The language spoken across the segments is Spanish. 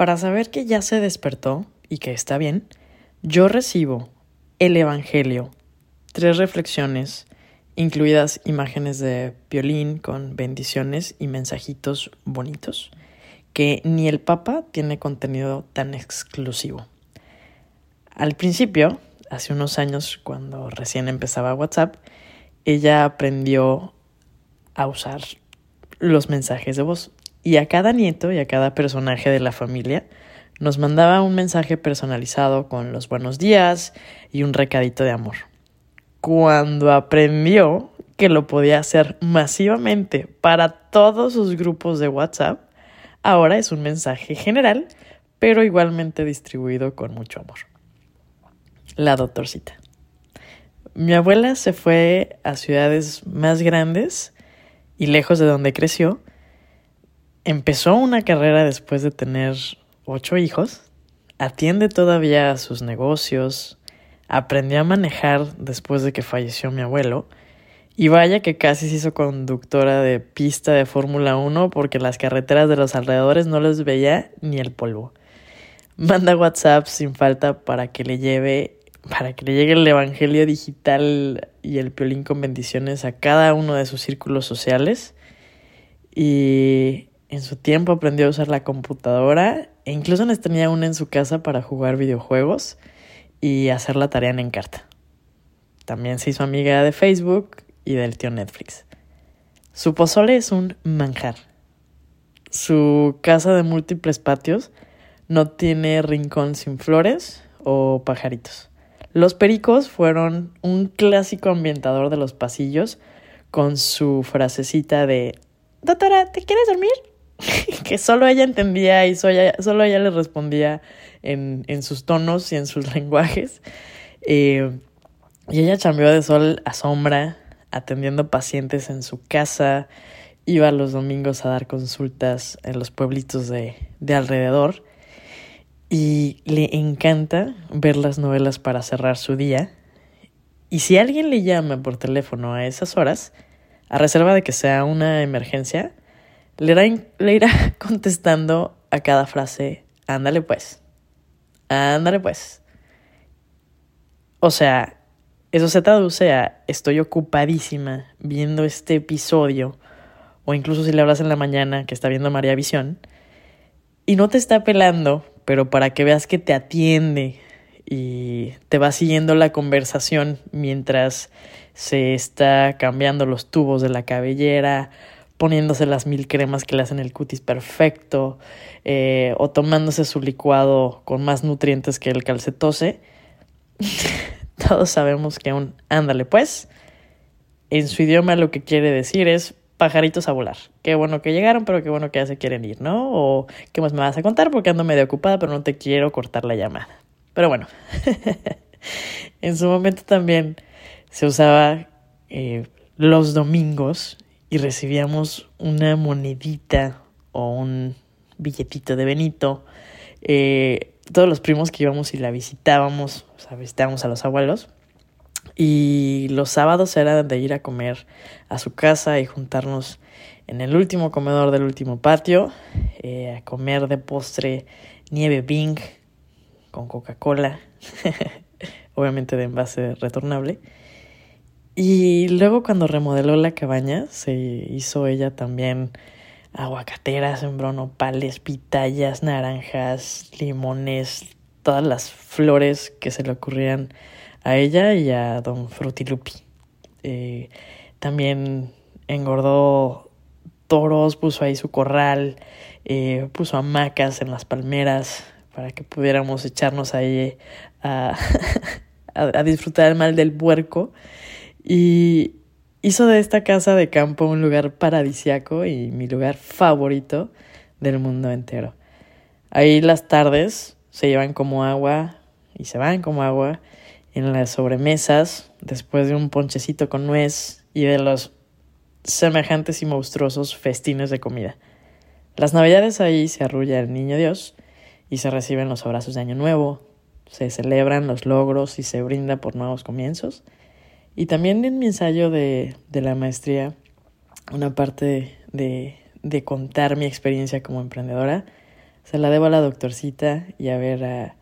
Para saber que ya se despertó y que está bien, yo recibo el Evangelio, tres reflexiones, incluidas imágenes de violín con bendiciones y mensajitos bonitos, que ni el Papa tiene contenido tan exclusivo. Al principio, hace unos años, cuando recién empezaba WhatsApp, ella aprendió a usar los mensajes de voz. Y a cada nieto y a cada personaje de la familia nos mandaba un mensaje personalizado con los buenos días y un recadito de amor. Cuando aprendió que lo podía hacer masivamente para todos sus grupos de WhatsApp, ahora es un mensaje general, pero igualmente distribuido con mucho amor. La doctorcita. Mi abuela se fue a ciudades más grandes y lejos de donde creció. Empezó una carrera después de tener ocho hijos. Atiende todavía a sus negocios. Aprendió a manejar después de que falleció mi abuelo. Y vaya que casi se hizo conductora de pista de Fórmula 1 porque las carreteras de los alrededores no les veía ni el polvo. Manda WhatsApp sin falta para que le lleve para que le llegue el Evangelio digital y el piolín con bendiciones a cada uno de sus círculos sociales. Y en su tiempo aprendió a usar la computadora e incluso les tenía una en su casa para jugar videojuegos y hacer la tarea en Encarta. También se hizo amiga de Facebook y del tío Netflix. Su pozole es un manjar. Su casa de múltiples patios no tiene rincón sin flores o pajaritos. Los pericos fueron un clásico ambientador de los pasillos con su frasecita de Doctora, ¿te quieres dormir? que solo ella entendía y solo ella, le respondía en, sus tonos y en sus lenguajes. Eh, y ella cambió de sol a sombra, atendiendo pacientes en su casa, iba los domingos a dar consultas en los pueblitos de, de alrededor y le encanta ver las novelas para cerrar su día. Y si alguien le llama por teléfono a esas horas, a reserva de que sea una emergencia, le, le irá contestando a cada frase, ándale pues, ándale pues. O sea, eso se traduce a estoy ocupadísima viendo este episodio, o incluso si le hablas en la mañana que está viendo María Visión, y no te está pelando pero para que veas que te atiende y te va siguiendo la conversación mientras se está cambiando los tubos de la cabellera, poniéndose las mil cremas que le hacen el cutis perfecto, eh, o tomándose su licuado con más nutrientes que el calcetose. Todos sabemos que un ándale pues, en su idioma lo que quiere decir es pajaritos a volar. Qué bueno que llegaron, pero qué bueno que ya se quieren ir, ¿no? O qué más me vas a contar porque ando medio ocupada, pero no te quiero cortar la llamada. Pero bueno, en su momento también se usaba eh, los domingos y recibíamos una monedita o un billetito de Benito. Eh, todos los primos que íbamos y la visitábamos, o sea, visitábamos a los abuelos, y los sábados era de ir a comer a su casa y juntarnos en el último comedor del último patio, eh, a comer de postre nieve Bing con Coca-Cola, obviamente de envase retornable. Y luego cuando remodeló la cabaña, se hizo ella también aguacateras, sembró nopales, pitayas, naranjas, limones, todas las flores que se le ocurrían a ella y a Don Frutilupi. Eh, también engordó toros, puso ahí su corral, eh, puso hamacas en las palmeras para que pudiéramos echarnos ahí a, a, disfrutar el mal del puerco. Y hizo de esta casa de campo un lugar paradisiaco y mi lugar favorito del mundo entero. Ahí las tardes se llevan como agua y se van como agua en las sobremesas, después de un ponchecito con nuez y de los semejantes y monstruosos festines de comida. Las navidades ahí se arrulla el niño Dios y se reciben los abrazos de Año Nuevo, se celebran los logros y se brinda por nuevos comienzos. Y también en mi ensayo de, de la maestría, una parte de, de contar mi experiencia como emprendedora, se la debo a la doctorcita y a ver a,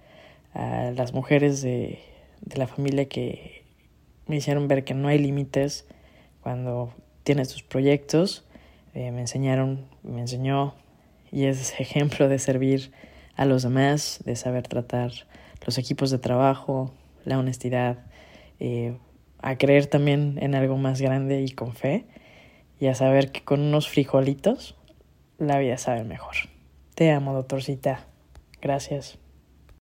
a las mujeres de, de la familia que me hicieron ver que no hay límites cuando tienes tus proyectos. Eh, me enseñaron, me enseñó y es ejemplo de servir a los demás, de saber tratar los equipos de trabajo, la honestidad, eh, a creer también en algo más grande y con fe y a saber que con unos frijolitos la vida sabe mejor. Te amo, doctorcita. Gracias.